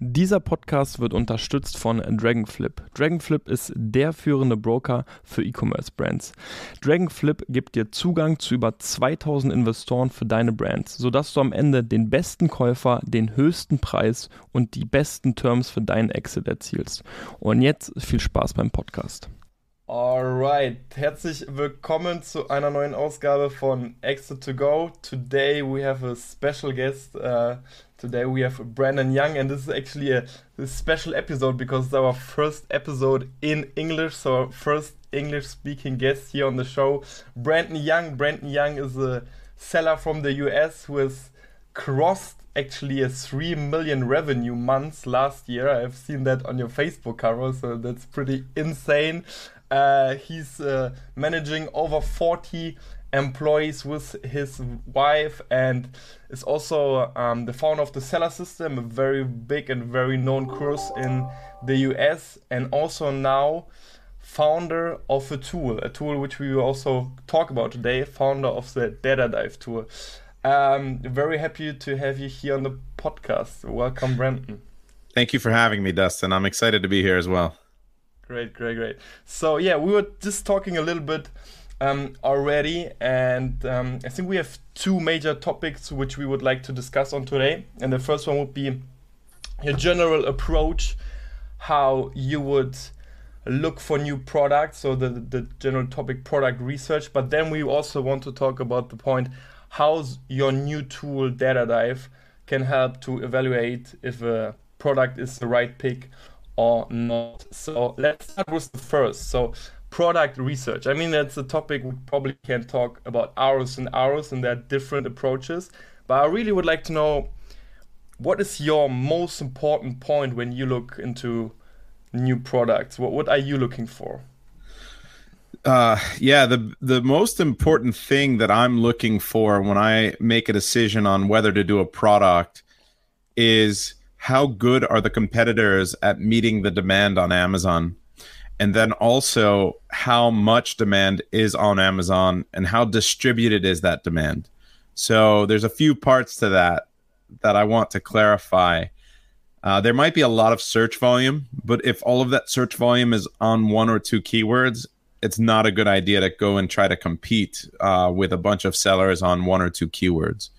Dieser Podcast wird unterstützt von Dragonflip. Dragonflip ist der führende Broker für E-Commerce-Brands. Dragonflip gibt dir Zugang zu über 2000 Investoren für deine Brands, sodass du am Ende den besten Käufer, den höchsten Preis und die besten Terms für deinen Exit erzielst. Und jetzt viel Spaß beim Podcast. Alright, herzlich willkommen zu einer neuen Ausgabe von Exit to Go. Today we have a special guest. Uh, today we have Brandon Young, and this is actually a, a, special episode because it's our first episode in English. So, first English speaking guest here on the show. Brandon Young. Brandon Young is a seller from the US who has crossed actually a 3 million revenue months last year. I've seen that on your Facebook cover, so that's pretty insane. Uh, he's uh, managing over 40 employees with his wife and is also um, the founder of the Seller System, a very big and very known course in the US, and also now founder of a tool, a tool which we will also talk about today, founder of the Data Dive tool. Um, very happy to have you here on the podcast. Welcome, Brandon. Thank you for having me, Dustin. I'm excited to be here as well. Great, great, great. So yeah, we were just talking a little bit um, already, and um, I think we have two major topics which we would like to discuss on today. And the first one would be your general approach, how you would look for new products, so the the general topic product research. But then we also want to talk about the point how your new tool Data Dive can help to evaluate if a product is the right pick or not. So let's start with the first. So product research. I mean, that's a topic we probably can talk about hours and hours, and there are different approaches. But I really would like to know what is your most important point when you look into new products? What what are you looking for? Uh, yeah, the the most important thing that I'm looking for when I make a decision on whether to do a product is how good are the competitors at meeting the demand on Amazon? And then also how much demand is on Amazon and how distributed is that demand? So there's a few parts to that that I want to clarify. Uh, there might be a lot of search volume, but if all of that search volume is on one or two keywords, it's not a good idea to go and try to compete uh, with a bunch of sellers on one or two keywords.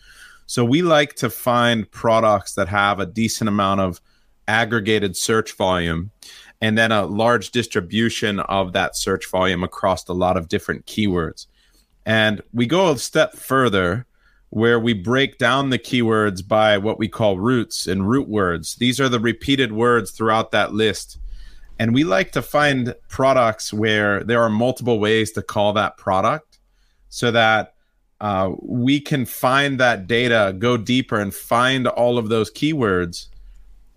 So we like to find products that have a decent amount of aggregated search volume and then a large distribution of that search volume across a lot of different keywords. And we go a step further where we break down the keywords by what we call roots and root words. These are the repeated words throughout that list. And we like to find products where there are multiple ways to call that product so that uh, we can find that data, go deeper, and find all of those keywords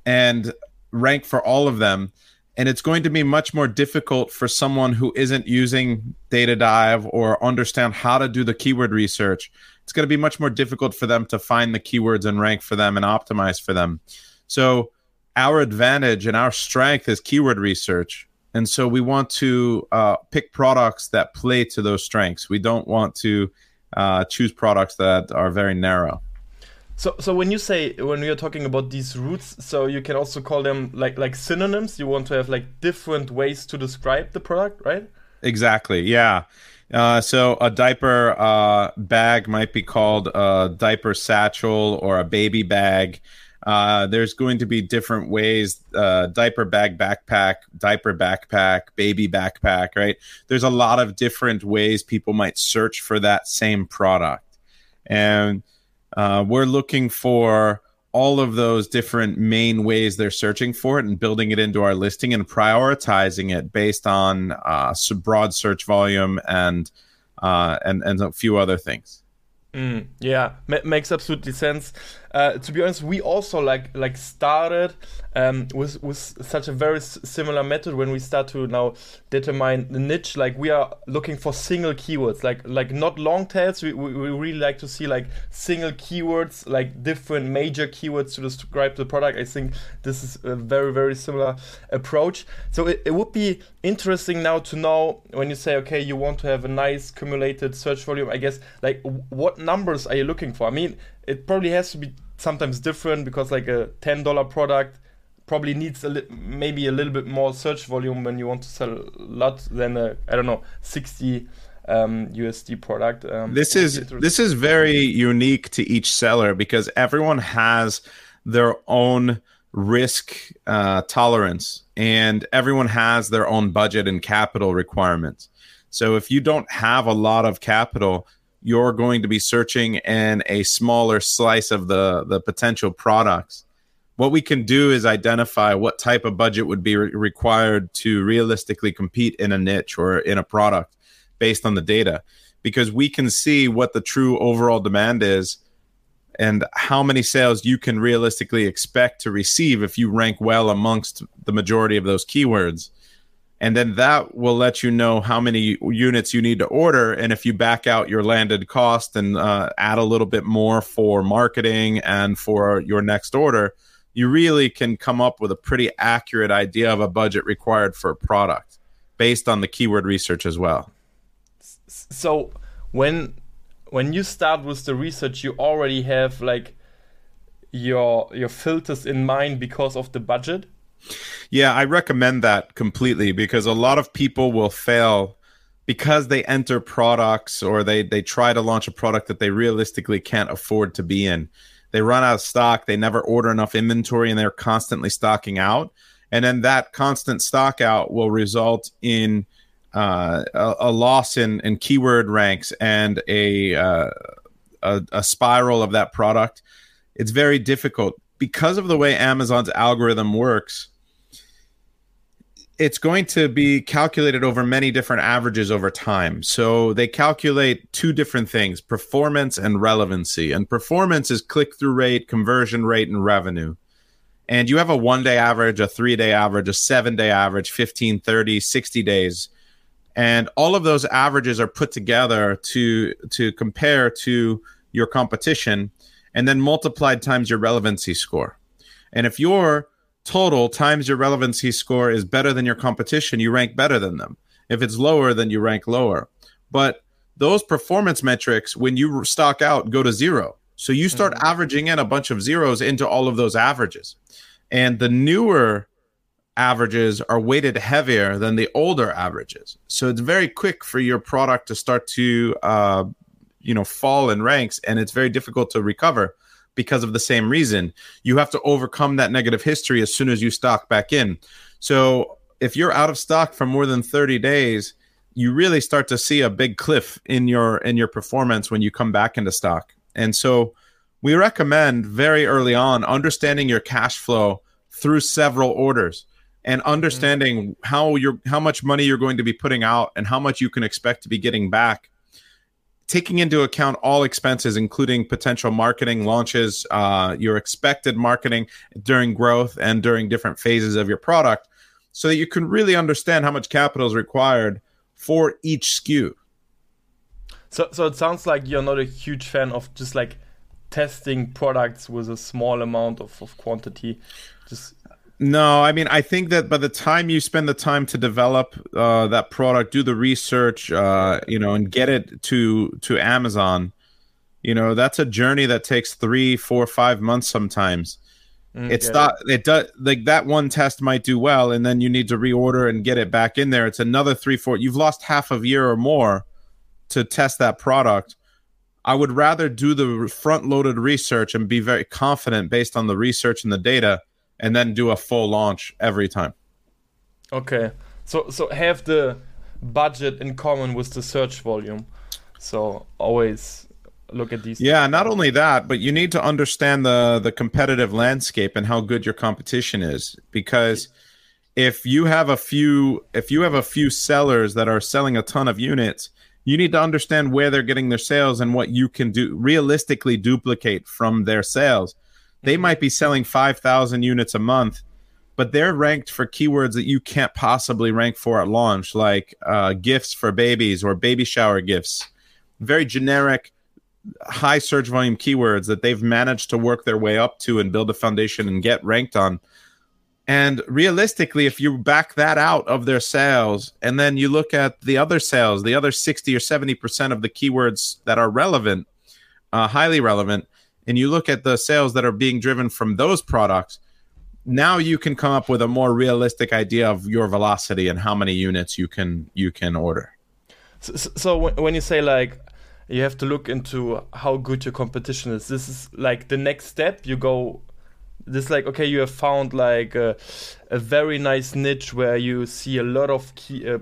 and rank for all of them. And it's going to be much more difficult for someone who isn't using Data Dive or understand how to do the keyword research. It's going to be much more difficult for them to find the keywords and rank for them and optimize for them. So, our advantage and our strength is keyword research. And so, we want to uh, pick products that play to those strengths. We don't want to uh, choose products that are very narrow. So, so when you say when we are talking about these roots, so you can also call them like like synonyms. You want to have like different ways to describe the product, right? Exactly. Yeah. Uh, so a diaper uh, bag might be called a diaper satchel or a baby bag. Uh, there's going to be different ways uh, diaper bag backpack, diaper backpack, baby backpack, right? There's a lot of different ways people might search for that same product. And uh, we're looking for all of those different main ways they're searching for it and building it into our listing and prioritizing it based on uh, broad search volume and, uh, and, and a few other things. Mm, yeah, makes absolutely sense. Uh, to be honest, we also like like started um, with with such a very similar method when we start to now determine the niche. Like we are looking for single keywords, like like not long tails. We, we, we really like to see like single keywords, like different major keywords to describe the product. I think this is a very very similar approach. So it, it would be interesting now to know when you say okay, you want to have a nice cumulated search volume. I guess like what numbers are you looking for? I mean, it probably has to be sometimes different because like a ten dollar product probably needs a li- maybe a little bit more search volume when you want to sell a lot than a I don't know sixty um, USD product. Um, this is this is very unique to each seller because everyone has their own risk uh, tolerance and everyone has their own budget and capital requirements. So if you don't have a lot of capital, you're going to be searching in a smaller slice of the the potential products. What we can do is identify what type of budget would be re- required to realistically compete in a niche or in a product based on the data. Because we can see what the true overall demand is and how many sales you can realistically expect to receive if you rank well amongst the majority of those keywords and then that will let you know how many units you need to order. And if you back out your landed cost and uh, add a little bit more for marketing and for your next order you really can come up with a pretty accurate idea of a budget required for a product based on the keyword research as well. So when when you start with the research you already have like your your filters in mind because of the budget yeah, I recommend that completely because a lot of people will fail because they enter products or they they try to launch a product that they realistically can't afford to be in. They run out of stock, they never order enough inventory and they're constantly stocking out. And then that constant stock out will result in uh, a, a, loss in, in keyword ranks and a, uh, a, a spiral of that product. It's very difficult because of the way Amazon's algorithm works it's going to be calculated over many different averages over time. So they calculate two different things performance and relevancy. And performance is click through rate, conversion rate, and revenue. And you have a one day average, a three day average, a seven day average, 15, 30, 60 days. And all of those averages are put together to, to compare to your competition and then multiplied times your relevancy score. And if you're total times your relevancy score is better than your competition, you rank better than them. If it's lower, then you rank lower. But those performance metrics, when you stock out, go to zero. So you start mm-hmm. averaging in a bunch of zeros into all of those averages. And the newer averages are weighted heavier than the older averages. So it's very quick for your product to start to, uh, you know, fall in ranks, and it's very difficult to recover because of the same reason. You have to overcome that negative history as soon as you stock back in. So if you're out of stock for more than 30 days, you really start to see a big cliff in your in your performance when you come back into stock. And so we recommend very early on understanding your cash flow through several orders and understanding mm-hmm. how you're how much money you're going to be putting out and how much you can expect to be getting back taking into account all expenses, including potential marketing launches, uh, your expected marketing during growth and during different phases of your product, so that you can really understand how much capital is required for each SKU. So, so it sounds like you're not a huge fan of just like testing products with a small amount of, of quantity. Just no, I mean, I think that by the time you spend the time to develop uh, that product, do the research, uh, you know, and get it to to Amazon, you know, that's a journey that takes three, four, five months sometimes. Mm, it's not it. it does like that one test might do well, and then you need to reorder and get it back in there. It's another three, four. You've lost half a year or more to test that product. I would rather do the front loaded research and be very confident based on the research and the data and then do a full launch every time. Okay. So so have the budget in common with the search volume. So always look at these. Yeah, not only that, but you need to understand the the competitive landscape and how good your competition is because if you have a few if you have a few sellers that are selling a ton of units you need to understand where they're getting their sales and what you can do realistically duplicate from their sales. They might be selling 5,000 units a month, but they're ranked for keywords that you can't possibly rank for at launch, like uh, gifts for babies or baby shower gifts. Very generic, high search volume keywords that they've managed to work their way up to and build a foundation and get ranked on. And realistically, if you back that out of their sales and then you look at the other sales, the other 60 or 70% of the keywords that are relevant, uh, highly relevant, and you look at the sales that are being driven from those products, now you can come up with a more realistic idea of your velocity and how many units you can you can order. So, so when you say like you have to look into how good your competition is, this is like the next step. You go this like okay you have found like a, a very nice niche where you see a lot of key uh,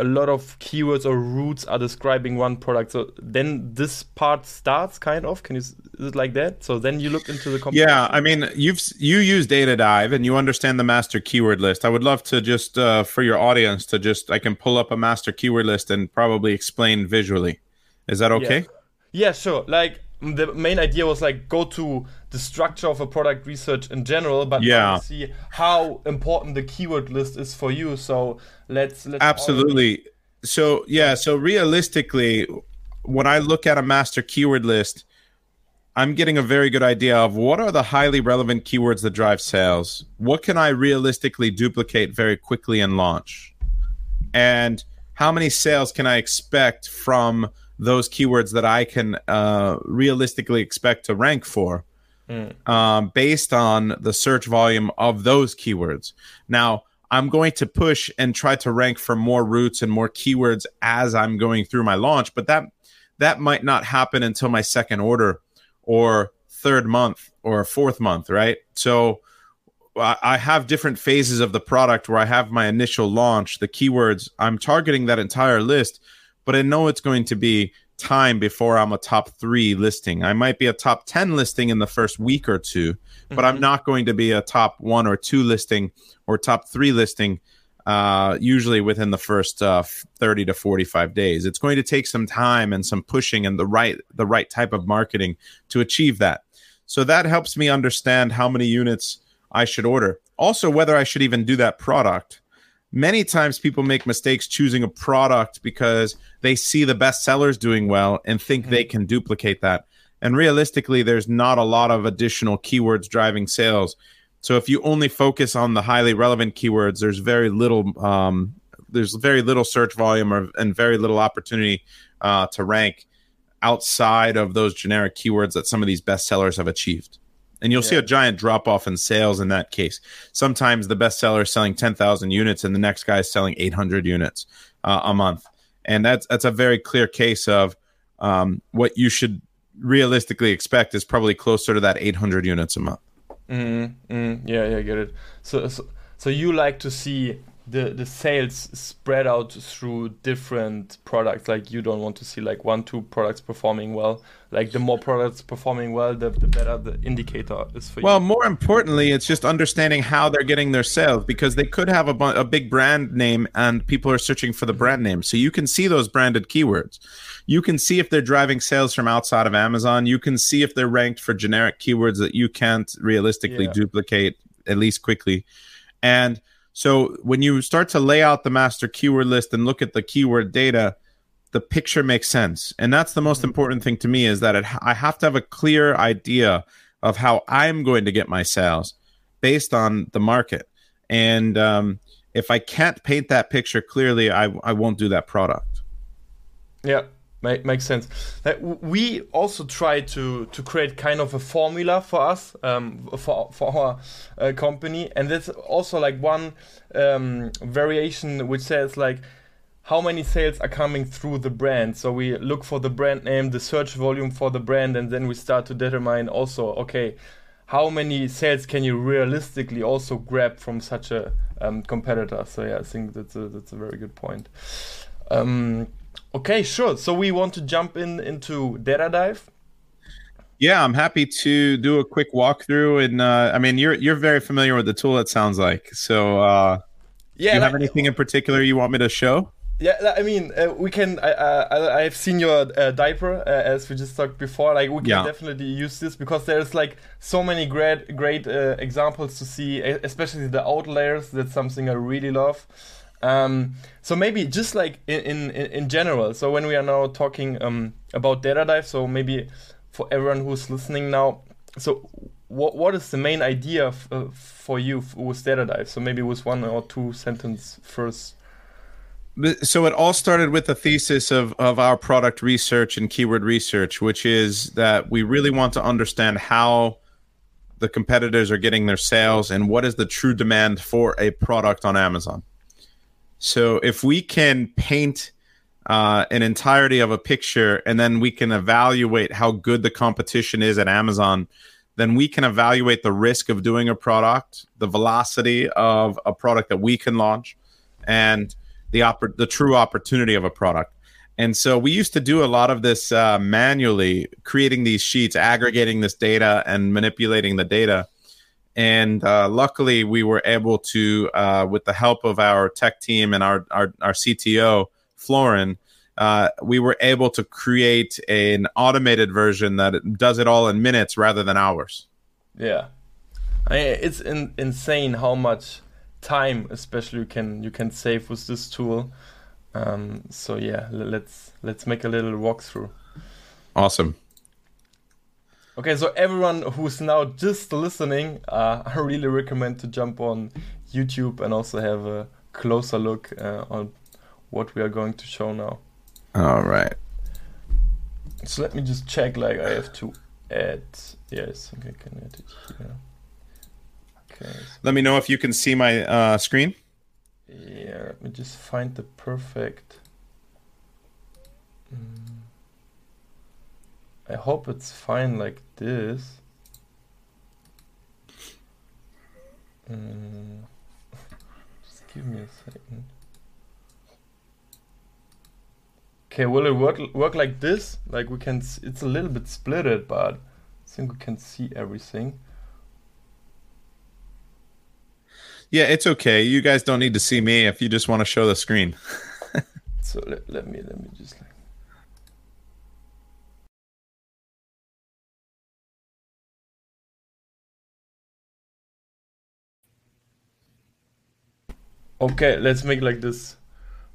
a lot of keywords or roots are describing one product. So then this part starts kind of can you is it like that? So then you look into the yeah i mean you've you use data dive and you understand the master keyword list. I would love to just uh, for your audience to just i can pull up a master keyword list and probably explain visually. Is that okay? Yeah, yeah sure. Like the main idea was like go to the structure of a product research in general, but yeah, see how important the keyword list is for you. So let's, let's absolutely. So yeah, so realistically, when I look at a master keyword list, I'm getting a very good idea of what are the highly relevant keywords that drive sales. What can I realistically duplicate very quickly and launch? And how many sales can I expect from those keywords that I can uh, realistically expect to rank for mm. um, based on the search volume of those keywords. Now, I'm going to push and try to rank for more roots and more keywords as I'm going through my launch, but that that might not happen until my second order or third month or fourth month, right? So I have different phases of the product where I have my initial launch, the keywords. I'm targeting that entire list but I know it's going to be time before I'm a top three listing. I might be a top 10 listing in the first week or 2 but mm-hmm. I'm not going to be a top one or two listing or top three listing uh, usually within the first uh, 30 to 45 days. It's going to take some time and some pushing and the right the right type of marketing to achieve that. So that helps me understand how many units I should order. Also, whether I should even do that product many times people make mistakes choosing a product because they see the best sellers doing well and think mm-hmm. they can duplicate that. And realistically, there's not a lot of additional keywords driving sales. So if you only focus on the highly relevant keywords, there's very little um, there's very little search volume or, and very little opportunity uh, to rank outside of those generic keywords that some of these best sellers have achieved and you'll yeah. see a giant drop off in sales in that case. Sometimes the best seller is selling 10,000 units and the next guy is selling 800 units uh, a month. And that's that's a very clear case of um, what you should realistically expect is probably closer to that 800 units a month. Mm, mm, yeah, yeah, I get it. So, so, so you like to see the the sales spread out through different products like you don't want to see like one two products performing well like the more products performing well the, the better the indicator is for well, you. Well more importantly it's just understanding how they're getting their sales because they could have a, bu- a big brand name and people are searching for the mm-hmm. brand name. So you can see those branded keywords. You can see if they're driving sales from outside of amazon. You can see if they're ranked for generic keywords that you can't realistically yeah. duplicate at least quickly. And so when you start to lay out the master keyword list and look at the keyword data, the picture makes sense. And that's the most mm-hmm. important thing to me is that it, I have to have a clear idea of how I'm going to get my sales based on the market. And um, if I can't paint that picture clearly, I, I won't do that product. Yeah, Make, makes sense. we also try to to create kind of a formula for us um, for for our uh, company, and that's also like one um, variation which says like how many sales are coming through the brand. So we look for the brand name, the search volume for the brand, and then we start to determine also okay how many sales can you realistically also grab from such a um, competitor. So yeah, I think that's a that's a very good point. Um, Okay, sure. So we want to jump in into data dive. Yeah, I'm happy to do a quick walkthrough. And uh, I mean, you're you're very familiar with the tool. It sounds like. So, uh, yeah, do you have anything in particular you want me to show? Yeah, I mean, uh, we can. I, I I've seen your uh, diaper uh, as we just talked before. Like, we can Yeah. definitely use this because there's like so many great great uh, examples to see, especially the outliers. That's something I really love. Um, so maybe just like in, in in in general. So when we are now talking um, about data dive, so maybe for everyone who's listening now, so what what is the main idea f- uh, for you f- with data dive? So maybe with one or two sentence first. So it all started with the thesis of, of our product research and keyword research which is that we really want to understand how the competitors are getting their sales and what is the true demand for a product on amazon. So if we can paint uh, an entirety of a picture and then we can evaluate how good the competition is at amazon then we can evaluate the risk of doing a product the velocity of a product that we can launch and the oppor- the true opportunity of a product. And so we used to do a lot of this uh, manually, creating these sheets, aggregating this data, and manipulating the data. And uh, luckily, we were able to, uh, with the help of our tech team and our our, our CTO Florin, uh, we were able to create an automated version that does it all in minutes rather than hours. Yeah, I mean, it's in, insane how much time, especially you can you can save with this tool. Um, so yeah, let's let's make a little walkthrough. Awesome. Okay, so everyone who's now just listening, uh, I really recommend to jump on YouTube and also have a closer look uh, on what we are going to show now. All right. So let me just check. Like I have to add. yes think I can add it here. Okay. Let me know if you can see my uh, screen. Yeah, let me just find the perfect. Mm. I hope it's fine like this. Mm. Just give me a second. Okay, will it work work like this? Like we can, it's a little bit splitted, but I think we can see everything. Yeah, it's okay. You guys don't need to see me if you just want to show the screen. So let, let me let me just like Okay, let's make like this.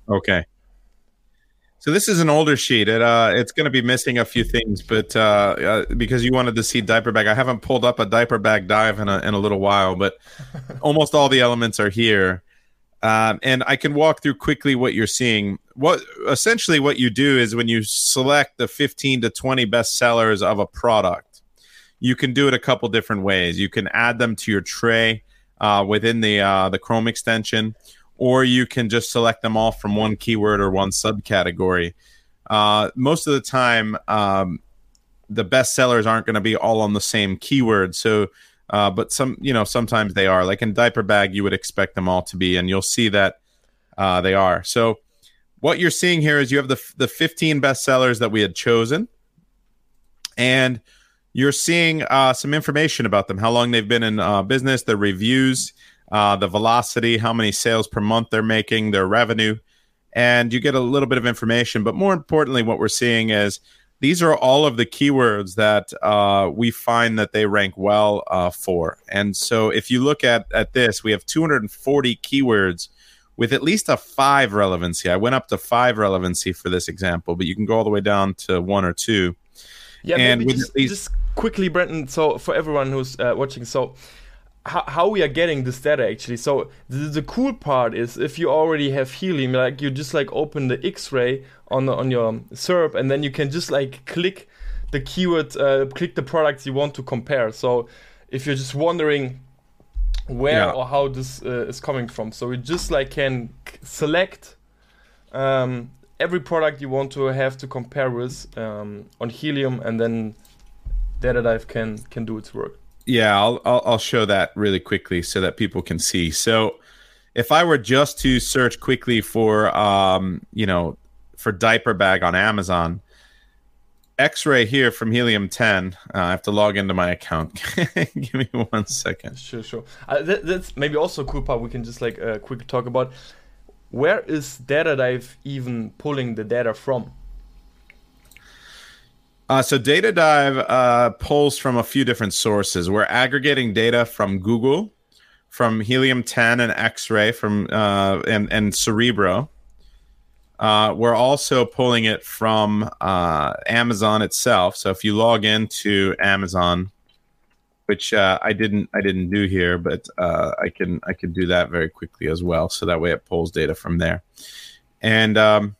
Okay. So this is an older sheet. It uh, it's going to be missing a few things, but uh, uh, because you wanted to see diaper bag, I haven't pulled up a diaper bag dive in a in a little while, but almost all the elements are here. Um, and I can walk through quickly what you're seeing. What essentially what you do is when you select the 15 to 20 best sellers of a product, you can do it a couple different ways. You can add them to your tray uh, within the uh, the Chrome extension, or you can just select them all from one keyword or one subcategory. Uh, most of the time, um, the best sellers aren't going to be all on the same keyword. So, uh, but some, you know, sometimes they are. Like in diaper bag, you would expect them all to be, and you'll see that uh, they are. So, what you're seeing here is you have the the 15 best sellers that we had chosen, and you're seeing uh, some information about them, how long they've been in uh, business, their reviews, uh, the velocity, how many sales per month they're making, their revenue, and you get a little bit of information. But more importantly, what we're seeing is these are all of the keywords that uh, we find that they rank well uh, for. And so if you look at, at this, we have 240 keywords with at least a five relevancy. I went up to five relevancy for this example, but you can go all the way down to one or two. Yeah, And maybe just, these- just quickly, Brandon. So for everyone who's uh, watching, so how, how we are getting this data actually. So the, the cool part is if you already have helium, like you just like open the X-ray on the, on your SERP, and then you can just like click the keyword, uh, click the products you want to compare. So if you're just wondering where Yeah. or how this uh, is coming from, so you just like can select um, every product you want to have to compare with um, on Helium, and then Data Dive can can do its work. Yeah, I'll, I'll I'll show that really quickly so that people can see. So, if I were just to search quickly for um, you know, for diaper bag on Amazon, X-ray here from Helium 10. Uh, I have to log into my account. Give me one second. Sure, sure. Uh, that, that's maybe also a cool part we can just like uh, quickly talk about. where is DataDive even pulling the data from? Uh, so DataDive uh, pulls from a few different sources. We're aggregating data from Google, from Helium 10 and X-Ray, from uh, and and Cerebro. Uh, we're also pulling it from uh, Amazon itself. So if you log into Amazon, which uh, I didn't I didn't do here, but I can I can do that very quickly as well. So that way it pulls data from there. And um,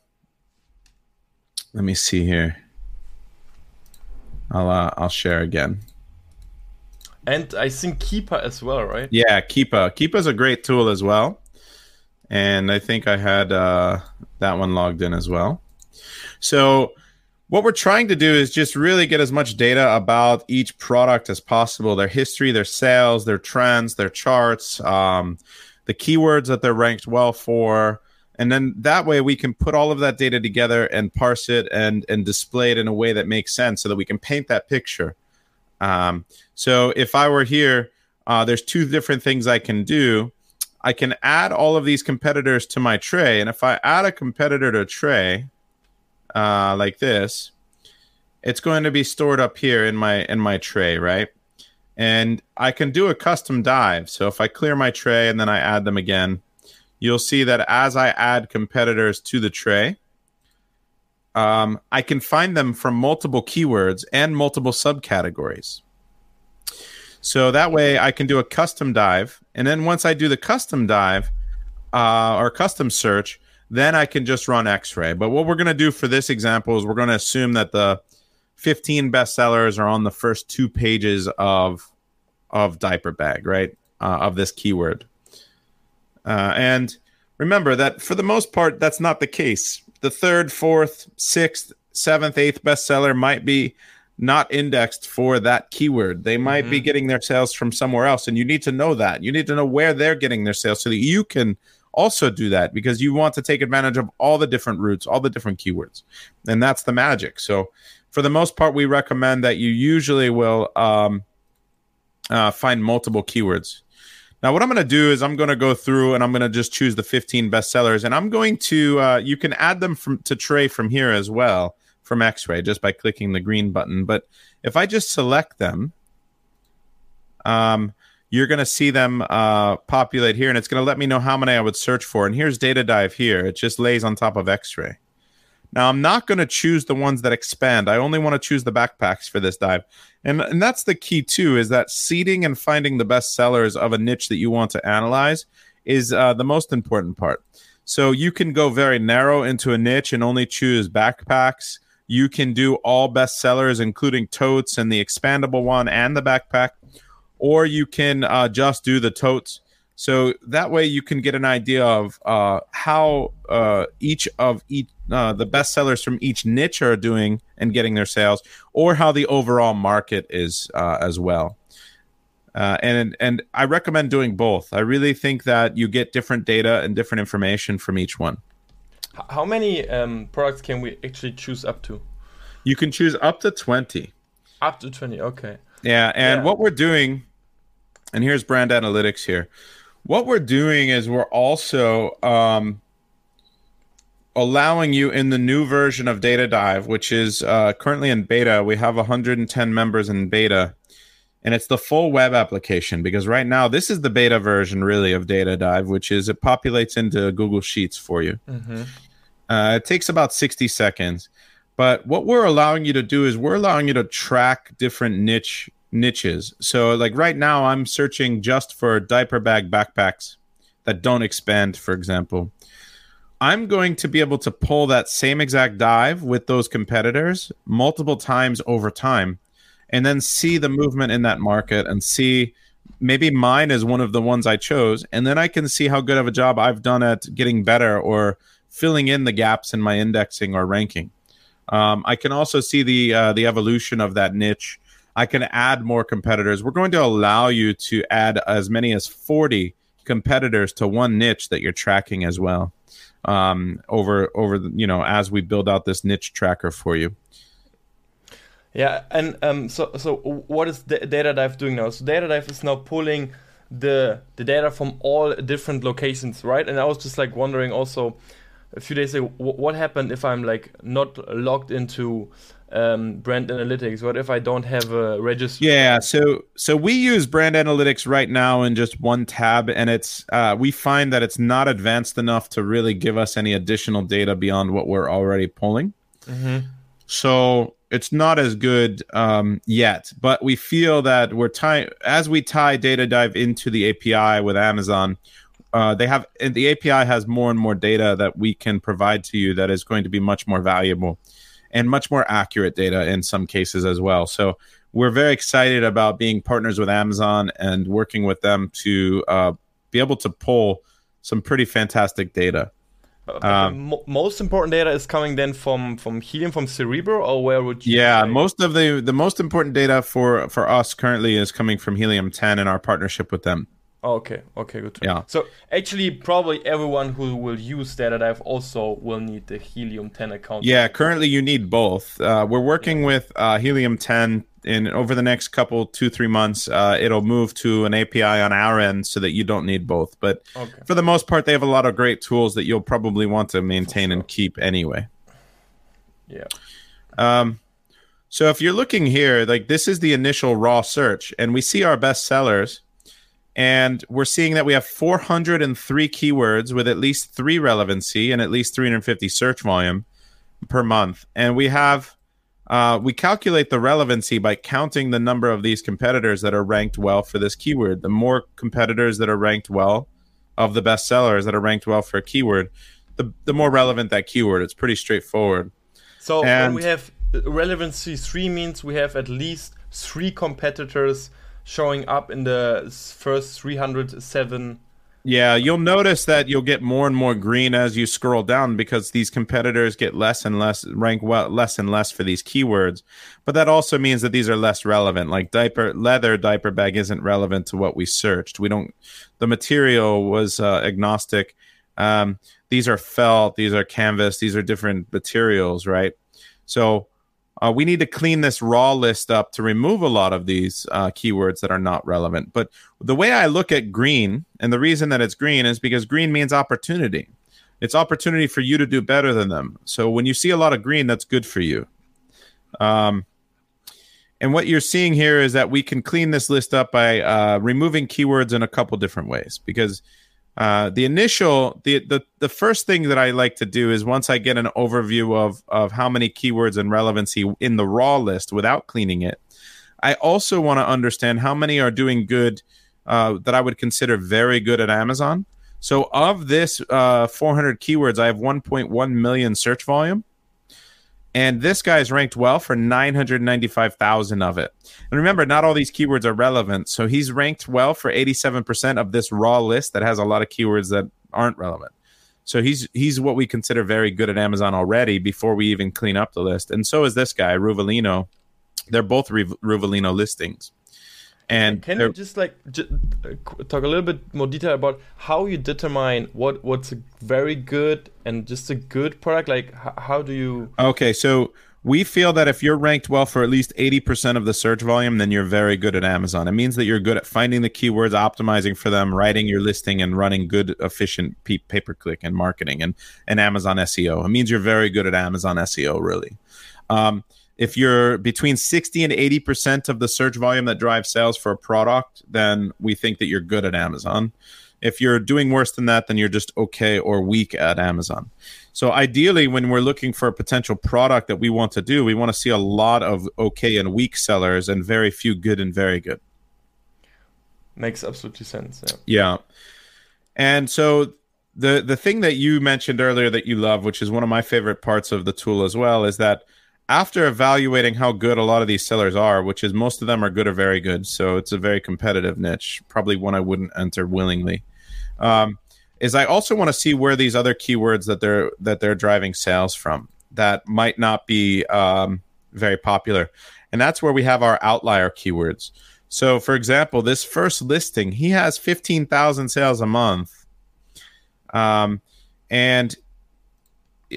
let me see here. I'll uh, I'll share again. And I think Keepa as well, right? Yeah, Keepa. Keepa's a great tool as well. And I think I had uh, that one logged in as well. So what we're trying to do is just really get as much data about each product as possible their history their sales their trends their charts um, the keywords that they're ranked well for and then that way we can put all of that data together and parse it and and display it in a way that makes sense so that we can paint that picture. Um, so if i were here uh, there's two different things i can do. I can add all of these competitors to my tray. And if i add a competitor to a tray uh, like this it's going to be stored up here in my in my tray right? And i can do a custom dive. So if i clear my tray and then i add them again you'll see that as I add competitors to the tray, um, I can find them from multiple keywords and multiple subcategories. So that way I can do a custom dive. And then once I do the custom dive uh, or custom search, then I can just run x ray. But what we're going to do for this example is we're going to assume that the 15 bestsellers are on the first two pages of of diaper bag, right? Uh, of this keyword. Uh, and remember that for the most part, that's not the case. The third, fourth, sixth, seventh, eighth bestseller might be not indexed for that keyword. They might mm-hmm. be getting their sales from somewhere else. And you need to know that. You need to know where they're getting their sales so that you can also do that because you want to take advantage of all the different roots, all the different keywords. And that's the magic. So, for the most part, we recommend that you usually will um, uh, find multiple keywords. Now, what I'm going to do is I'm going to go through and I'm going to just choose the 15 bestsellers, and I'm going to uh, you can add them from to tray from here as well from X-Ray just by clicking the green button. But if I just select them, um, you're going to see them uh, populate here, and it's going to let me know how many I would search for. And here's Data Dive here; it just lays on top of X-Ray. Now, I'm not going to choose the ones that expand. I only want to choose the backpacks for this dive. And, and that's the key, too, is that seeding and finding the best sellers of a niche that you want to analyze is uh, the most important part. So you can go very narrow into a niche and only choose backpacks. You can do all best sellers, including totes and the expandable one and the backpack. Or you can uh, just do the totes so that way you can get an idea of uh, how uh, each of each uh, the best sellers from each niche are doing and getting their sales, or how the overall market is uh, as well. Uh, and and I recommend doing both. I really think that you get different data and different information from each one. How many um, products can we actually choose up to? You can choose up to twenty. Up to twenty, okay. Yeah, and yeah. what we're doing, and here's brand analytics here what we're doing is we're also um, allowing you in the new version of Data Dive, which is uh, currently in beta. We have 110 members in beta, and it's the full web application because right now this is the beta version really of Data Dive, which is it populates into Google Sheets for you. Mm-hmm. Uh, it takes about 60 seconds. But what we're allowing you to do is we're allowing you to track different niche niches. So, like right now, I'm searching just for diaper bag backpacks that don't expand, for example. I'm going to be able to pull that same exact dive with those competitors multiple times over time and then see the movement in that market and see maybe mine is one of the ones I chose. And then I can see how good of a job I've done at getting better or filling in the gaps in my indexing or ranking. Um, I can also see the uh, the evolution of that niche I can add more competitors. We're going to allow you to add as many as 40 competitors to one niche that you're tracking as well. Um, over over you know as we build out this niche tracker for you. Yeah, and um, so so what is DataDive doing now? So Data Dive is now pulling the the data from all different locations, right? And I was just like wondering also a few days ago, what happened if I'm like not logged into um, brand analytics? What if I don't have a register? Yeah, so so we use brand analytics right now in just one tab, and it's uh, we find that it's not advanced enough to really give us any additional data beyond what we're already pulling. Mm-hmm. So it's not as good um, yet, but we feel that we're tying as we tie data dive into the API with Amazon. Uh, they have the API has more and more data that we can provide to you that is going to be much more valuable and much more accurate data in some cases as well. So we're very excited about being partners with Amazon and working with them to uh, be able to pull some pretty fantastic data. Um, most important data is coming then from from Helium from Cerebro, or where would you? Yeah, say? most of the the most important data for for us currently is coming from Helium 10 and our partnership with them. Okay, okay, good. Yeah. So actually, probably everyone who will use Data Dive also will need the Helium 10 account. Yeah, currently you need both. Uh, we're working yeah. with uh, Helium 10 in over the next couple two three months. Uh, it'll move to an API on our end so that you don't need both. But okay. for the most part, they have a lot of great tools that you'll probably want to maintain and keep anyway. Yeah. Um. So if you're looking here, like this is the initial raw search, and we see our best sellers and we're seeing that we have 403 keywords with at least three relevancy and at least 350 search volume per month. And we have, uh, we calculate the relevancy by counting the number of these competitors that are ranked well for this keyword. The more competitors that are ranked well of the best sellers that are ranked well for a keyword, the, the more relevant that keyword. It's pretty straightforward. So and, when we have relevancy three means we have at least three competitors showing up in the first 307 yeah, you'll notice that you'll get more and more green as you scroll down because these competitors get less and less rank well less and less for these keywords. But that also means that these are less relevant. Like diaper leather diaper bag isn't relevant to what we searched. We don't the material was uh, agnostic. Um, these are felt, these are canvas, these are different materials, right? So uh, we need to clean this raw list up to remove a lot of these uh, keywords that are not relevant. But the way I look at green, and the reason that it's green is because green means opportunity. It's opportunity for you to do better than them. So when you see a lot of green, that's good for you. Um, and what you're seeing here is that we can clean this list up by uh, removing keywords in a couple different ways because uh, the initial the, the the first thing that I like to do is once I get an overview of of how many keywords and relevancy in the raw list without cleaning it, I also want to understand how many are doing good uh, that I would consider very good at Amazon. So of this uh, 400 keywords, I have 1.1 million search volume. And this guy's ranked well for 995,000 of it. And remember, not all these keywords are relevant. So he's ranked well for 87% of this raw list that has a lot of keywords that aren't relevant. So he's he's what we consider very good at Amazon already before we even clean up the list. And so is this guy, Ruvalino. They're both Ruvalino listings. And can you just like j- talk a little bit more detail about how you determine what what's a very good and just a good product? Like, h- how do you? Okay, so we feel that if you're ranked well for at least 80% of the search volume, then you're very good at Amazon. It means that you're good at finding the keywords, optimizing for them, writing your listing, and running good, efficient pay per click and marketing and, and Amazon SEO. It means you're very good at Amazon SEO, really. Um, if you're between 60 and 80% of the search volume that drives sales for a product, then we think that you're good at Amazon. If you're doing worse than that, then you're just okay or weak at Amazon. So ideally, when we're looking for a potential product that we want to do, we want to see a lot of okay and weak sellers and very few good and very good. Makes absolutely sense. Yeah. Yeah. And so the the thing that you mentioned earlier that you love, which is one of my favorite parts of the tool as well, is that after evaluating how good a lot of these sellers are, which is most of them are good or very good, so it's a very competitive niche, probably one I wouldn't enter willingly. Um, is I also want to see where these other keywords that they're that they're driving sales from that might not be um, very popular, and that's where we have our outlier keywords. So, for example, this first listing, he has fifteen thousand sales a month, um, and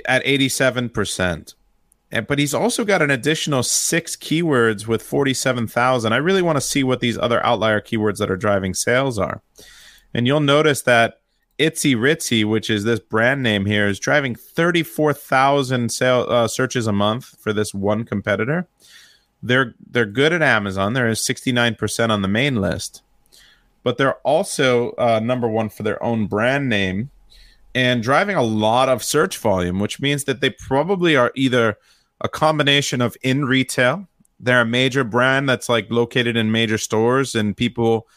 at eighty seven percent And, but he's also got an additional six keywords with 47,000. I really want to see what these other outlier keywords that are driving sales are. And you'll notice that Itzy Ritzy, which is this brand name here, is driving 34,000 sale, uh, searches a month for this one competitor. They're they're good at Amazon. They're 69% on the main list, but they're also uh, number one for their own brand name and driving a lot of search volume, which means that they probably are either a combination of in retail. They're a major brand that's like located in major stores and people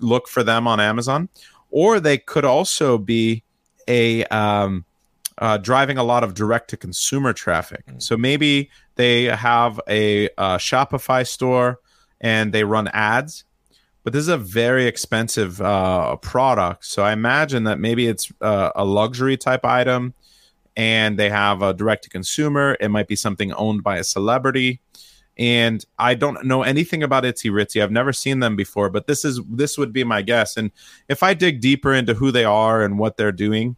look for them on Amazon, or they could also be a um, uh, driving a lot of direct to consumer traffic. Mm. So maybe they have a, a Shopify store and they run ads, but this is a very expensive uh, product. So I imagine that maybe it's uh, a luxury type item and they have a direct to consumer. It might be something owned by a celebrity. And I don't know anything about Itzy Ritzy. I've never seen them before, but this is this would be my guess. And if I dig deeper into who they are and what they're doing,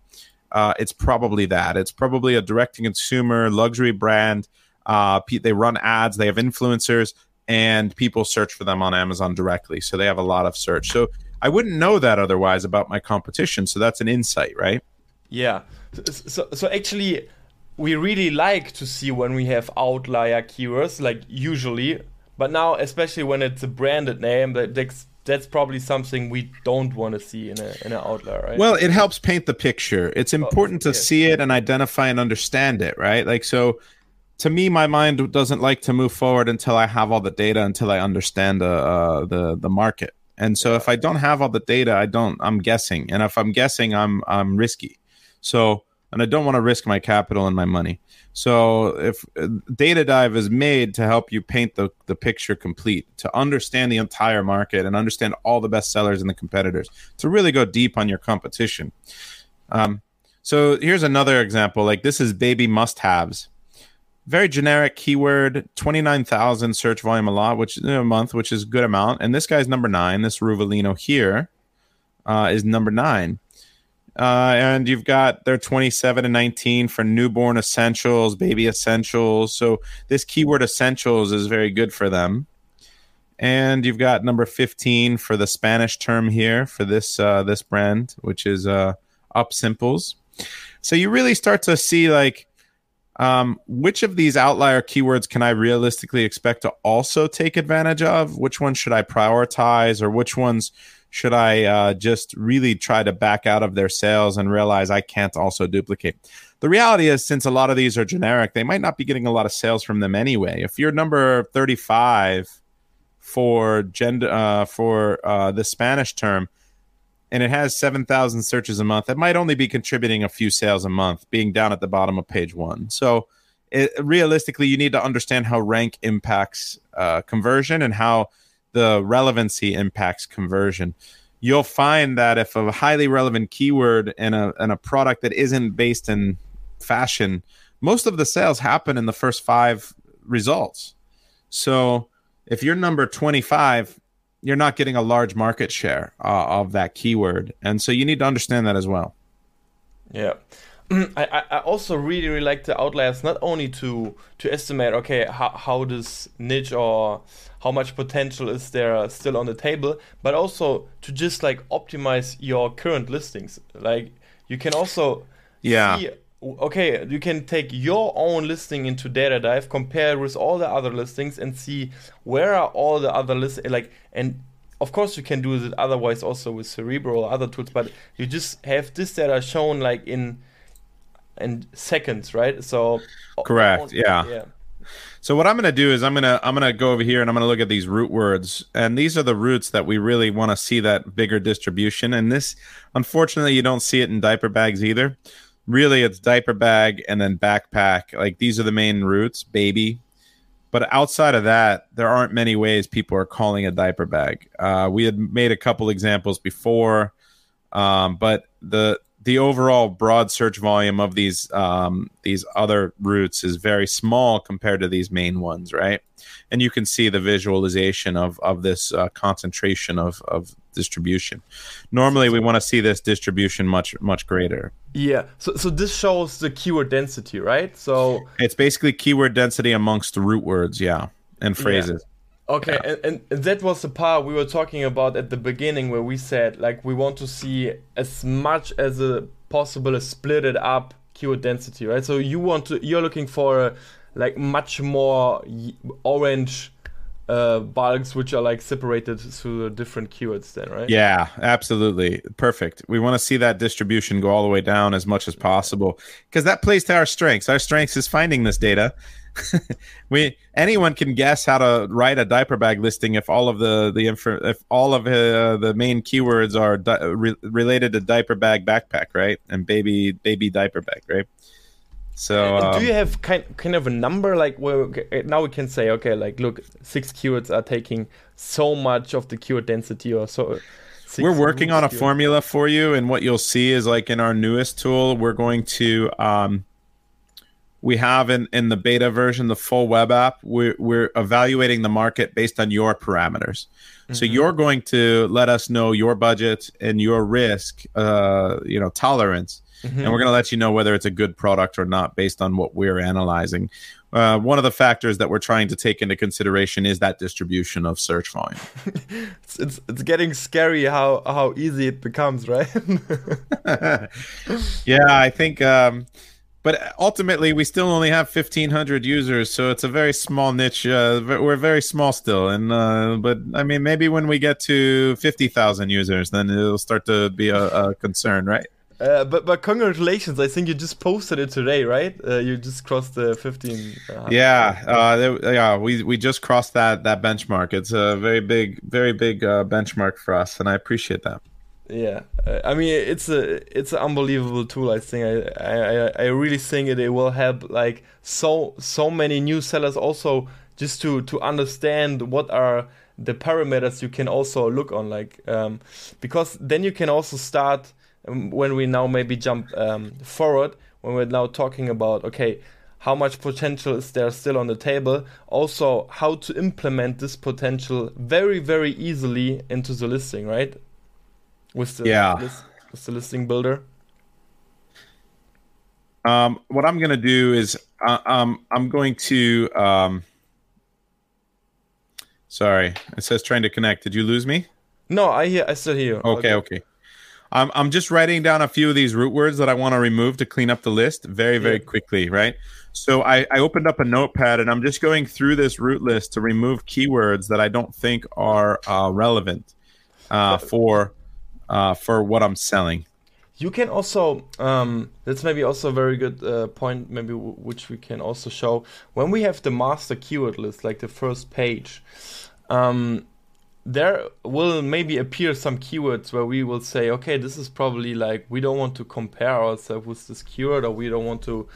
uh, it's probably that. It's probably a direct to consumer luxury brand. Uh, they run ads, they have influencers, and people search for them on Amazon directly. So they have a lot of search. So I wouldn't know that otherwise about my competition. So that's an insight, right? Yeah. So, so actually, we really like to see when we have outlier keywords, like usually. But now, especially when it's a branded name, that that's probably something we don't want to see in a in an outlier, right? Well, it helps paint the picture. It's oh, important oh, to see it and identify and understand it, right? Like so to me my mind doesn't like to move forward until I have all the data until I understand uh, uh, the the market. And so if I don't have all the data, I don't I'm guessing. And if I'm guessing, I'm I'm risky. So and I don't want to risk my capital and my money. So if uh, data dive is made to help you paint the, the picture complete, to understand the entire market and understand all the best sellers and the competitors, to really go deep on your competition. Um, so here's another example. Like this is baby must haves. Very generic keyword, 29,000 search volume a lot, which a month, which is good amount. And this guy's number nine. This Ruvalino here uh, is number nine. Uh, and you've got their 27 and 19 for newborn essentials, baby essentials. So this keyword essentials is very good for them. And you've got number 15 for the Spanish term here for this uh, this brand, which is uh, Up Simples. So you really start to see like um, which of these outlier keywords can I realistically expect to also take advantage of? Which ones should I prioritize, or which ones should I uh, just really try to back out of their sales and realize I can't also duplicate? The reality is, since a lot of these are generic, they might not be getting a lot of sales from them anyway. If you're number 35 for gender uh, for uh, the Spanish term, and it has 7,000 searches a month, it might only be contributing a few sales a month, being down at the bottom of page one. So, it, realistically, you need to understand how rank impacts uh, conversion and how the relevancy impacts conversion. You'll find that if a highly relevant keyword in a in a product that isn't based in fashion, most of the sales happen in the first five results. So if you're number 25, you're not getting a large market share uh, of that keyword. And so you need to understand that as well. Yeah. I, I also really really like the outliers not only to to estimate okay how, how this niche or how much potential is there still on the table but also to just like optimize your current listings like you can also yeah see, okay you can take your own listing into data dive compare with all the other listings and see where are all the other lists like and of course you can do it otherwise also with Cerebro or other tools but you just have this data shown like in in seconds, right? So correct, yeah. yeah. So what I'm going to do is I'm going to I'm going to go over here and I'm going to look at these root words and these are the roots that we really want to see that bigger distribution and this unfortunately you don't see it in diaper bags either. Really it's diaper bag and then backpack. Like these are the main roots, baby. But outside of that, there aren't many ways people are calling a diaper bag. Uh, we had made a couple examples before, um, but the the overall broad search volume of these um, these other roots is very small compared to these main ones, right? And you can see the visualization of of this uh, concentration of of distribution. Normally, we want to see this distribution much much greater. Yeah. So so this shows the keyword density, right? So it's basically keyword density amongst root words, yeah, and phrases. Yeah. Okay, yeah. and, and that was the part we were talking about at the beginning where we said like we want to see as much as a possible a split it up keyword density, right? So you want to you're looking for a, like much more orange uh, bulks which are like separated through different keywords then right? Yeah absolutely. Perfect. We want to see that distribution go all the way down as much as possible because that plays to our strengths. Our strengths is finding this data. We anyone can guess how to write a diaper bag listing if all of the the info, if all of uh, the main keywords are di- re- related to diaper bag backpack right? And baby baby diaper bag right so um, do you have kind kind of a number like where now we can say okay like look six keywords are taking so much of the keyword density or so we're working on a keyword. formula for you and what you'll see is like in our newest tool we're going to um, we have in, in the beta version, the full web app, we're, we're evaluating the market based on your parameters. Mm-hmm. So you're going to let us know your budget and your risk, uh, you know, tolerance. Mm-hmm. And we're going to let you know whether it's a good product or not based on what we're analyzing. Uh, one of the factors that we're trying to take into consideration is that distribution of search volume. it's, it's, it's getting scary how how easy it becomes, right? yeah, I think um, but ultimately we still only have 1500 users so it's a very small niche uh, we're very small still and uh, but i mean maybe when we get to 50000 users then it'll start to be a, a concern right uh, but but congratulations! I think you just posted it today, right? Uh, you just crossed the fifteen. Uh, yeah, uh, there, yeah, we we just crossed that that benchmark. It's a very big, very big uh, benchmark for us, and I appreciate that. Yeah, uh, I mean it's a it's an unbelievable tool. I think. I, I I really think it, it will help like so so many new sellers also just to to understand what are the parameters you can also look on like um, because then you can also start um, when we now maybe jump um, forward when we're now talking about okay how much potential is there still on the table? Also how to implement this potential very very easily into the listing right with the yeah list, with the listing builder? Um, what I'm going to do is uh, um, I'm going to. Um, sorry, it says trying to connect. Did you lose me? No, I hear. I still hear. Okay, okay. okay. I'm I'm just writing down a few of these root words that I want to remove to clean up the list very very yeah. quickly, right? So I, I opened up a notepad and I'm just going through this root list to remove keywords that I don't think are uh, relevant uh, for uh, for what I'm selling. You can also um, that's maybe also a very good uh, point, maybe w- which we can also show when we have the master keyword list, like the first page. Um, there will maybe appear some keywords where we will say, okay, this is probably like we don't want to compare ourselves with this keyword, or we don't want to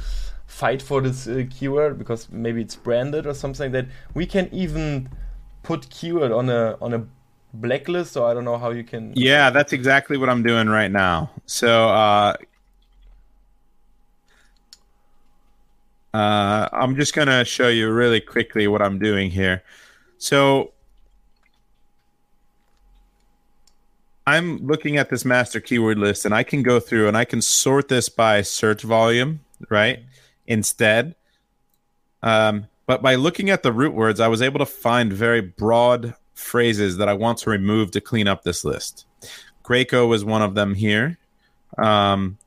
fight for this uh, keyword because maybe it's branded or something that. We can even put keyword on a on a blacklist so i don't know how you can yeah that's exactly what i'm doing right now. So uh uh i'm just gonna show you really quickly what i'm doing here. So i'm looking at this master keyword list and i can go through and i can sort this by search volume right instead. Um but by looking at the root words i was able to find very broad phrases that I want to remove to clean up this list. Graco is one of them here. Um,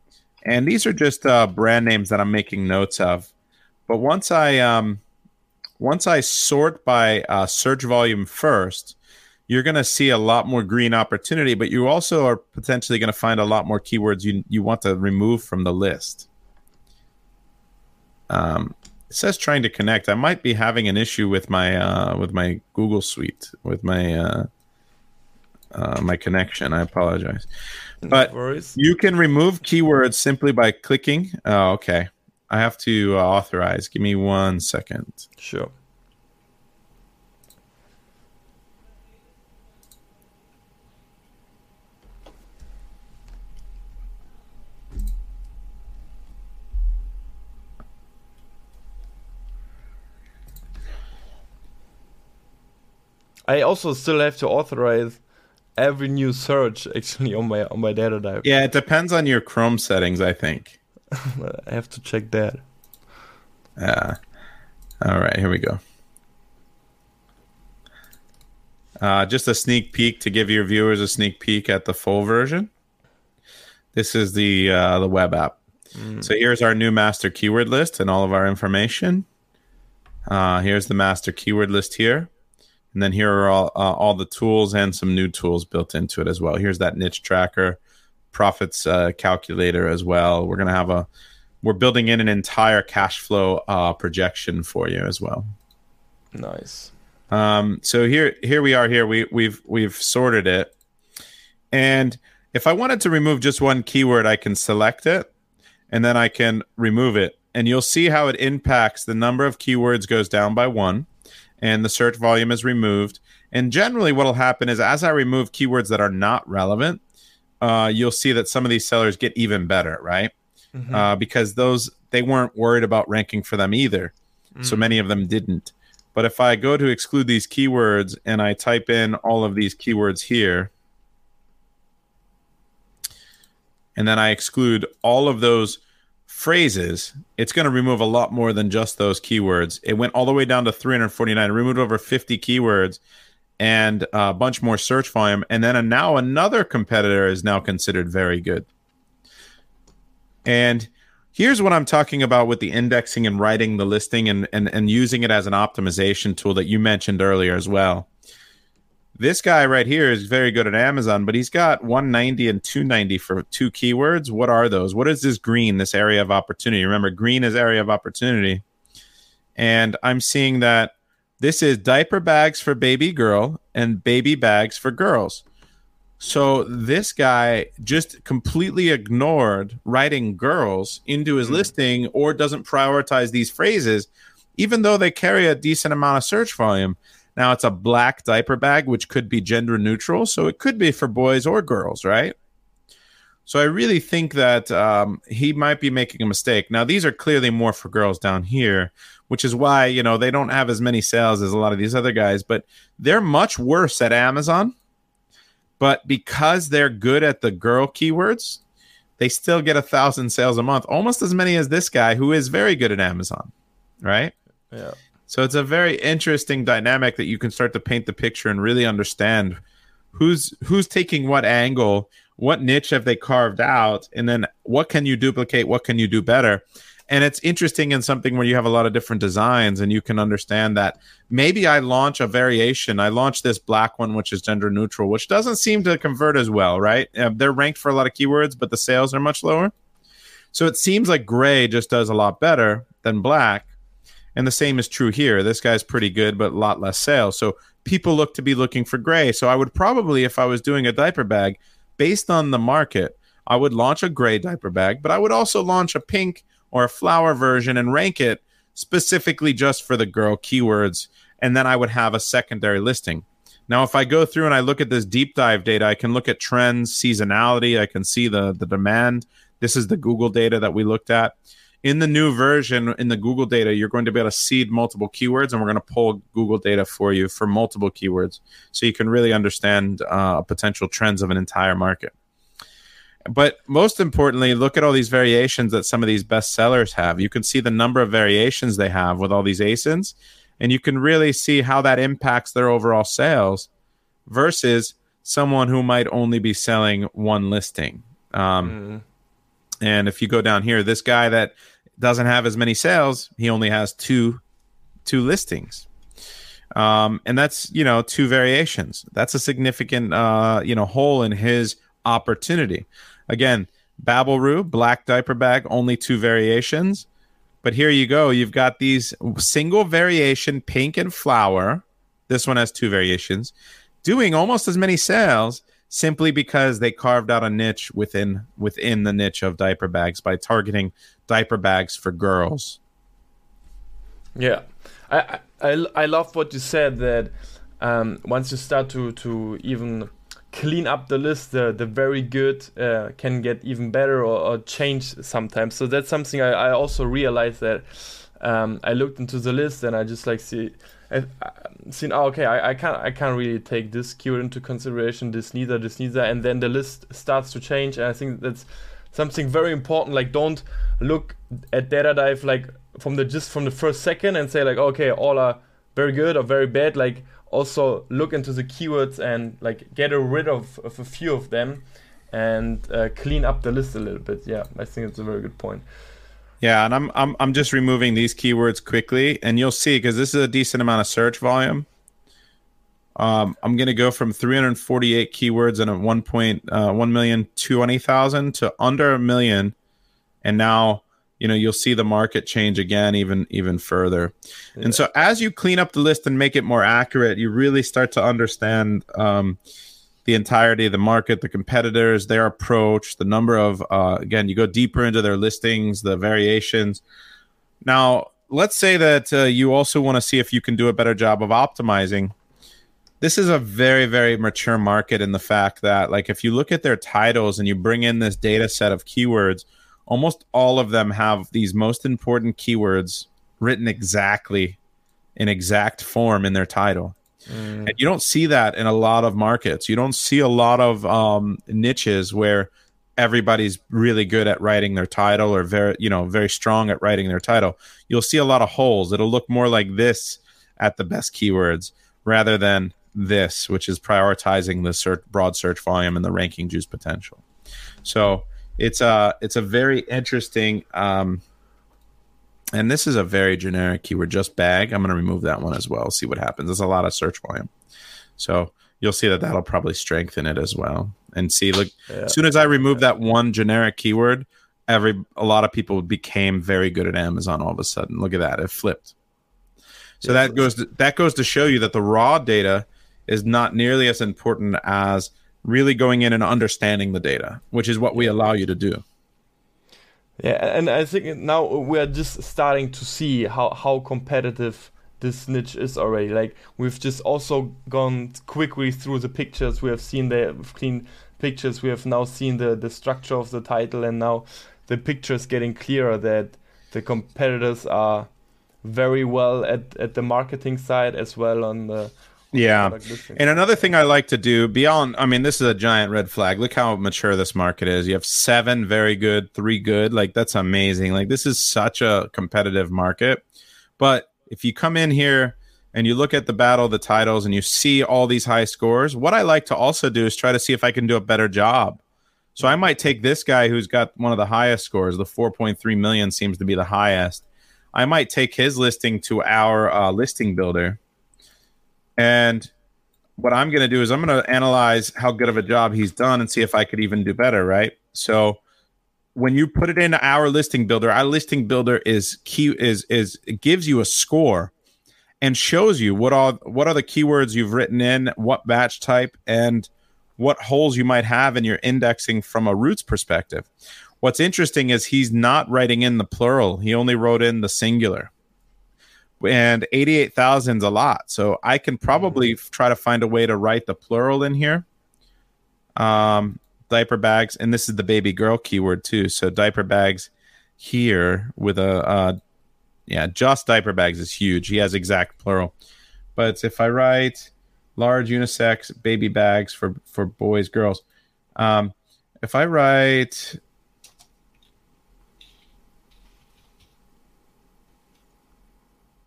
and these are just uh, brand names that I'm making notes of. But once I um, once I sort by uh, search volume first, you're going to see a lot more green opportunity. But you also are potentially going to find a lot more keywords you you want to remove from the list. Um, it says trying to connect. I might be having an issue with my uh, with my Google Suite with my uh, uh, my connection. I apologize, but you can remove keywords simply by clicking. Oh, okay. I have to uh, authorize. Give me one second. Sure. I also still have to authorize every new search actually on my on my data dive. Yeah, it depends on your Chrome settings, I think. I have to check that. Yeah. All right, here we go. Uh, just a sneak peek to give your viewers a sneak peek at the full version. This is the uh, the web app. Mm. So here's our new master keyword list and all of our information. Uh, here's the master keyword list here, and then here are all uh, all the tools and some new tools built into it as well. Here's that niche tracker, profits uh, calculator as well. We're gonna have a we're building in an entire cash flow uh, projection for you as well. Nice. Um, so here, here we are. Here we we've we've sorted it, and if I wanted to remove just one keyword, I can select it, and then I can remove it, and you'll see how it impacts the number of keywords goes down by one, and the search volume is removed. And generally, what will happen is as I remove keywords that are not relevant, uh, you'll see that some of these sellers get even better, right? Mm-hmm. Uh, because those they weren't worried about ranking for them either, mm. so many of them didn't. But if I go to exclude these keywords and I type in all of these keywords here, and then I exclude all of those phrases, it's going to remove a lot more than just those keywords. It went all the way down to 349, removed over 50 keywords and a bunch more search volume. And then now another competitor is now considered very good. And Here's what I'm talking about with the indexing and writing the listing and, and, and using it as an optimization tool that you mentioned earlier as well. This guy right here is very good at Amazon, but he's got 190 and 290 for two keywords. What are those? What is this green, this area of opportunity? Remember, green is area of opportunity. And I'm seeing that this is diaper bags for baby girl and baby bags for girls. So this guy just completely ignored writing girls into his mm. listing or doesn't prioritize these phrases, even though they carry a decent amount of search volume. Now it's a black diaper bag, which could be gender neutral. So it could be for boys or girls, right? So I really think that um, he might be making a mistake. Now these are clearly more for girls down here, which is why you know they don't have as many sales as a lot of these other guys, but they're much worse at Amazon but because they're good at the girl keywords, they still get a thousand sales a month, almost as many as this guy who is very good at Amazon, right? Yeah. So it's a very interesting dynamic that you can start to paint the picture and really understand who's who's taking what angle, what niche have they carved out, and then what can you duplicate, what can you do better? And it's interesting in something where you have a lot of different designs and you can understand that maybe i launch a variation. I launch this black one which is gender neutral which doesn't seem to convert as well right? Uh, they're ranked for a lot of keywords but the sales are much lower. So it seems like gray just does a lot better than black and the same is true here this guy's pretty good but a lot less sales so people look to be looking for gray so i would probably if i was doing a diaper bag based on the market i would launch a gray diaper bag but i would also launch a pink or a flower version and rank it specifically just for the girl keywords. And then I would have a secondary listing. Now, if I go through and I look at this deep dive data, I can look at trends, seasonality. I can see the, the demand. This is the Google data that we looked at. In the new version, in the Google data, you're going to be able to seed multiple keywords, and we're going to pull Google data for you for multiple keywords so you can really understand uh, potential trends of an entire market. But most importantly, look at all these variations that some of these best sellers have. You can see the number of variations they have with all these ASINs, and you can really see how that impacts their overall sales versus someone who might only be selling one listing. Um, mm. And if you go down here, this guy that doesn't have as many sales, he only has two two listings. Um, and that's you know two variations. That's a significant uh, you know hole in his opportunity. Again, BabbleRoo, black diaper bag, only two variations. But here you go. You've got these single variation pink and flower. This one has two variations, doing almost as many sales simply because they carved out a niche within within the niche of diaper bags by targeting diaper bags for girls. Yeah, I I, I love what you said that um, once you start to to even clean up the list, the, the very good uh, can get even better or, or, change sometimes. So that's something I, I also realized that um, I looked into the list and I just like see I've seen oh, okay I, I can't I can't really take this keyword into consideration this neither this neither. And then the list starts to change and I think that's something very important like don't look at data dive like from the just from the first second and say like okay all are very good or very bad. Like also look into the keywords and like get rid of, of a few of them and uh, clean up the list a little bit. Yeah I think it's a very good point yeah, and I'm I'm I'm just removing these keywords quickly, and you'll see because this is a decent amount of search volume. Um, I'm going to go from 348 keywords and a 1 point uh, 1 million thousand to under a million, and now you know you'll see the market change again even even further. Yeah. And so as you clean up the list and make it more accurate, you really start to understand. Um, the entirety of the market, the competitors, their approach, the number of, uh, again, you go deeper into their listings, the variations. Now, let's say that uh, you also want to see if you can do a better job of optimizing. This is a very, very mature market in the fact that, like, if you look at their titles and you bring in this data set of keywords, almost all of them have these most important keywords written exactly in exact form in their title. Mm. And you don't see that in a lot of markets. You don't see a lot of um, niches where everybody's really good at writing their title or very, you know, very strong at writing their title. You'll see a lot of holes. It'll look more like this at the best keywords rather than this, which is prioritizing the search, broad search volume and the ranking juice potential. So it's a it's a very interesting um, and this is a very generic keyword, just bag. I'm going to remove that one as well. See what happens. There's a lot of search volume. So you'll see that that'll probably strengthen it as well. And see, look, yeah. as soon as I remove that one generic keyword, every a lot of people became very good at Amazon all of a sudden. Look at that. It flipped. So yeah, that goes to, that goes to show you that the raw data is not nearly as important as really going in and understanding the data, which is what we allow you to do. Yeah, and I think now we're just starting to see how, how competitive this niche is already. Like we've just also gone quickly through the pictures. We have seen the clean pictures. We have now seen the, the structure of the title, and now the picture is getting clearer that the competitors are very well at, at the marketing side as well on the yeah. And another thing I like to do beyond, I mean, this is a giant red flag. Look how mature this market is. You have seven very good, three good. Like, that's amazing. Like, this is such a competitive market. But if you come in here and you look at the battle the titles and you see all these high scores, what I like to also do is try to see if I can do a better job. So I might take this guy who's got one of the highest scores, the 4.3 million seems to be the highest. I might take his listing to our uh, listing builder and what I'm going to do is I'm going to analyze how good of a job he's done and see if I could even do better, right? So when you put it into our listing builder, our listing builder is key is is it gives you a score and shows you what are what are the keywords you've written in, what batch type and what holes you might have in your indexing from a roots perspective. What's interesting is he's not writing in the plural. He only wrote in the singular and 88,000 is a lot. So I can probably mm-hmm. try to find a way to write the plural in here. Um, diaper bags, and this is the baby girl keyword too. So diaper bags here with a, uh, yeah, just diaper bags is huge. He has exact plural. But if I write large unisex baby bags for, for boys, girls, um, if I write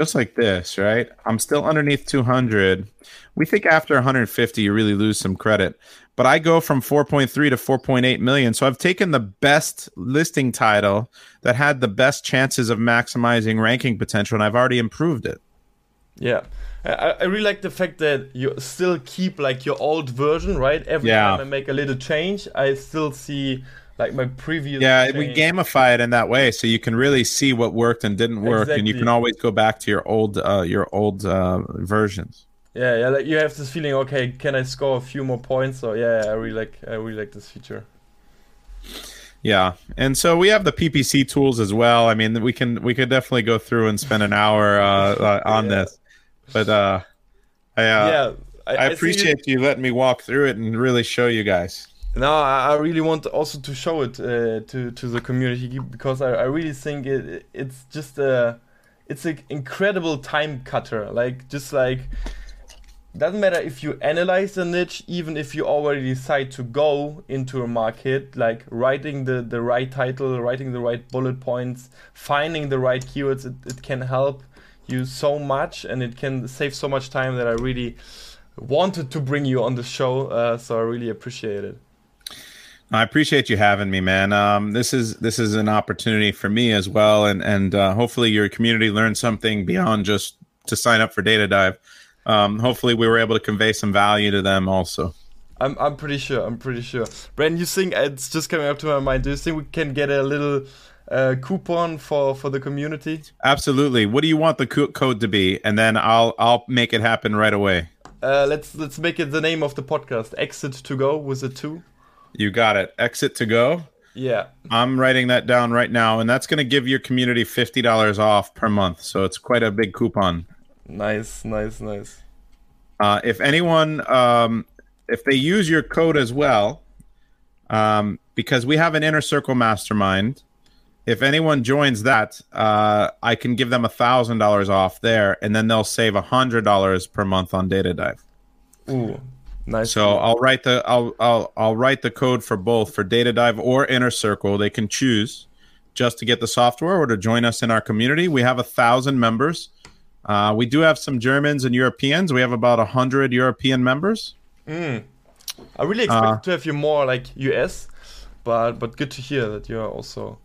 just like this, right? I'm still underneath 200. We think after 150, you really lose some credit. But I go from 4.3 to 4.8 million. So I've taken the best listing title that had the best chances of maximizing ranking potential, and I've already improved it. Yeah. I, I really like the fact that you still keep like your old version, right? Every yeah. time I make a little change, I still see like my previous. Yeah, we gamify it in that way, so you can really see what worked and didn't work, exactly. and you can always go back to your old uh, your old uh, versions. Yeah, yeah, like you have this feeling. Okay, can I score a few more points? So yeah, I really like I really like this feature. Yeah, and so we have the PPC tools as well. I mean, we can we could definitely go through and spend an hour uh, uh on yeah. this, but uh, I, uh, yeah, I, I appreciate you letting me walk through it and really show you guys. No, I really want also to show it uh, to to the community because I, I really think it it's just a it's an incredible time cutter. Like just like doesn't matter if you analyze the niche, even if you already decide to go into a market, like writing the, the right title, writing the right bullet points, finding the right keywords, it, it can help you so much and it can save so much time that I really wanted to bring you on the show. Uh, so I really appreciate it. I appreciate you having me, man. Um, this is this is an opportunity for me as well, and and uh, hopefully your community learned something beyond just to sign up for Data Dive. Um, hopefully, we were able to convey some value to them also. I'm I'm pretty sure. I'm pretty sure. Brandon, you think it's just coming up to my mind? Do you think we can get a little uh, coupon for for the community? Absolutely. What do you want the co- code to be? And then I'll I'll make it happen right away. Uh, let's let's make it the name of the podcast. Exit to go with a two. You got it. Exit to go. Yeah. I'm writing that down right now, and that's going to give your community fifty dollars off per month. So it's quite a big coupon. Nice, nice, nice. Uh, if anyone, um, if they use your code as well, um, because we have an inner circle mastermind. If anyone joins that, uh, I can give them a thousand dollars off there, and then they'll save a hundred dollars per month on Data Dive. Ooh, nice. So I'll write the I'll I'll I'll write the code for both for Data Dive or Inner Circle. They can choose just to get the software or to join us in our community. We have a thousand members. Uh, we do have some Germans and Europeans. We have about a hundred European members. Mm. I really expect uh, to have you more like US, but but good to hear that you're also.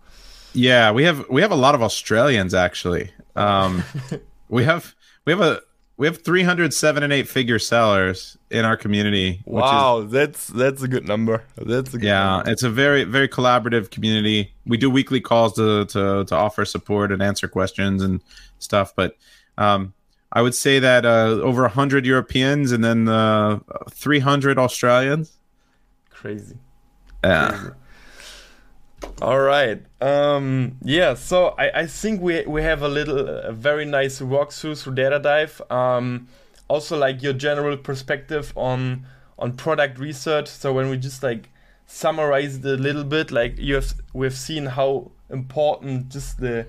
Yeah, we have we have a lot of Australians actually. Um, we have we have a we have 307 and eight figure sellers in our community. Wow, is, that's that's a good number. That's a yeah. Number. It's a very very collaborative community. We do weekly calls to to to offer support and answer questions and stuff. But um, I would say that uh, over 100 Europeans and then uh, 300 Australians. Crazy. Yeah. Crazy. All right. Um, yeah. So I, I think we we have a little a very nice walkthrough through Data Dive. Um, also like your general perspective on on product research. So when we just like summarize it a little bit, like you have we've seen how important just the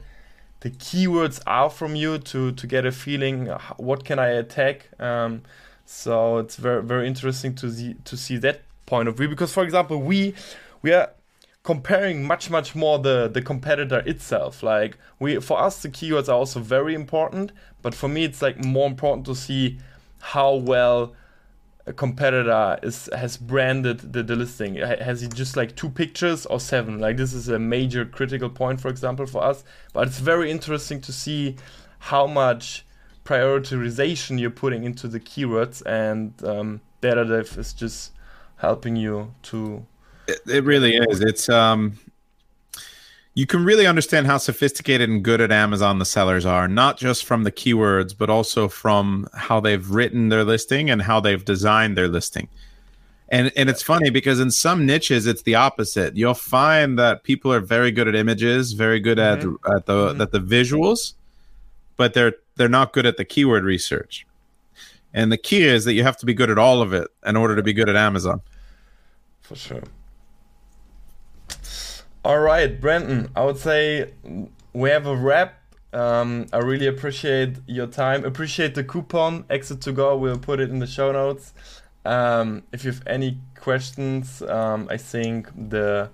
the keywords are from you to to get a feeling what can I attack. Um, so it's very very interesting to see to see that point of view because for example we we are comparing much much more the the competitor itself. Like we for us the keywords are also very important but for me it's like more important to see how well a competitor is has branded the, the listing. Has he just like two pictures or seven? Like this is a major critical point for example for us. But it's very interesting to see how much prioritization you're putting into the keywords and um, DataDive is just helping you to it, it really is. It's um you can really understand how sophisticated and good at Amazon the sellers are, not just from the keywords, but also from how they've written their listing and how they've designed their listing. And and it's funny because in some niches it's the opposite. You'll find that people are very good at images, very good mm-hmm. at at the mm-hmm. at the visuals, but they're they're not good at the keyword research. And the key is that you have to be good at all of it in order to be good at Amazon. For sure. All right, Brandon, I would say we have a wrap. Um, I really appreciate your time. Appreciate the coupon, Exit to Go. We'll put it in the show notes. Um, if you have any questions, um, I think the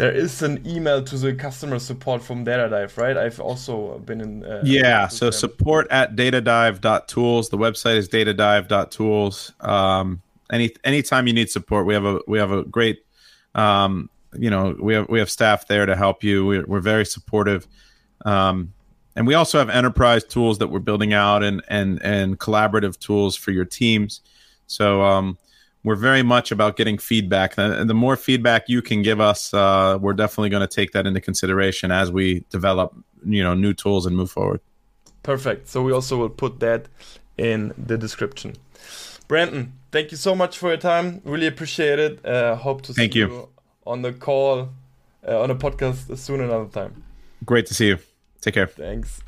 there is an email to the customer support from DataDive, right? I've also been in. Uh, yeah, so them. support at datadive.tools. The website is datadive.tools. Um, any anytime you need support, we have a we have a great um, you know we have we have staff there to help you. We're, we're very supportive, um, and we also have enterprise tools that we're building out and and and collaborative tools for your teams. So um, we're very much about getting feedback, and the more feedback you can give us, uh, we're definitely going to take that into consideration as we develop you know new tools and move forward. Perfect. So we also will put that in the description. Brandon, thank you so much for your time. Really appreciate it. Uh, hope to thank see you. you on the call, uh, on a podcast soon another time. Great to see you. Take care. Thanks.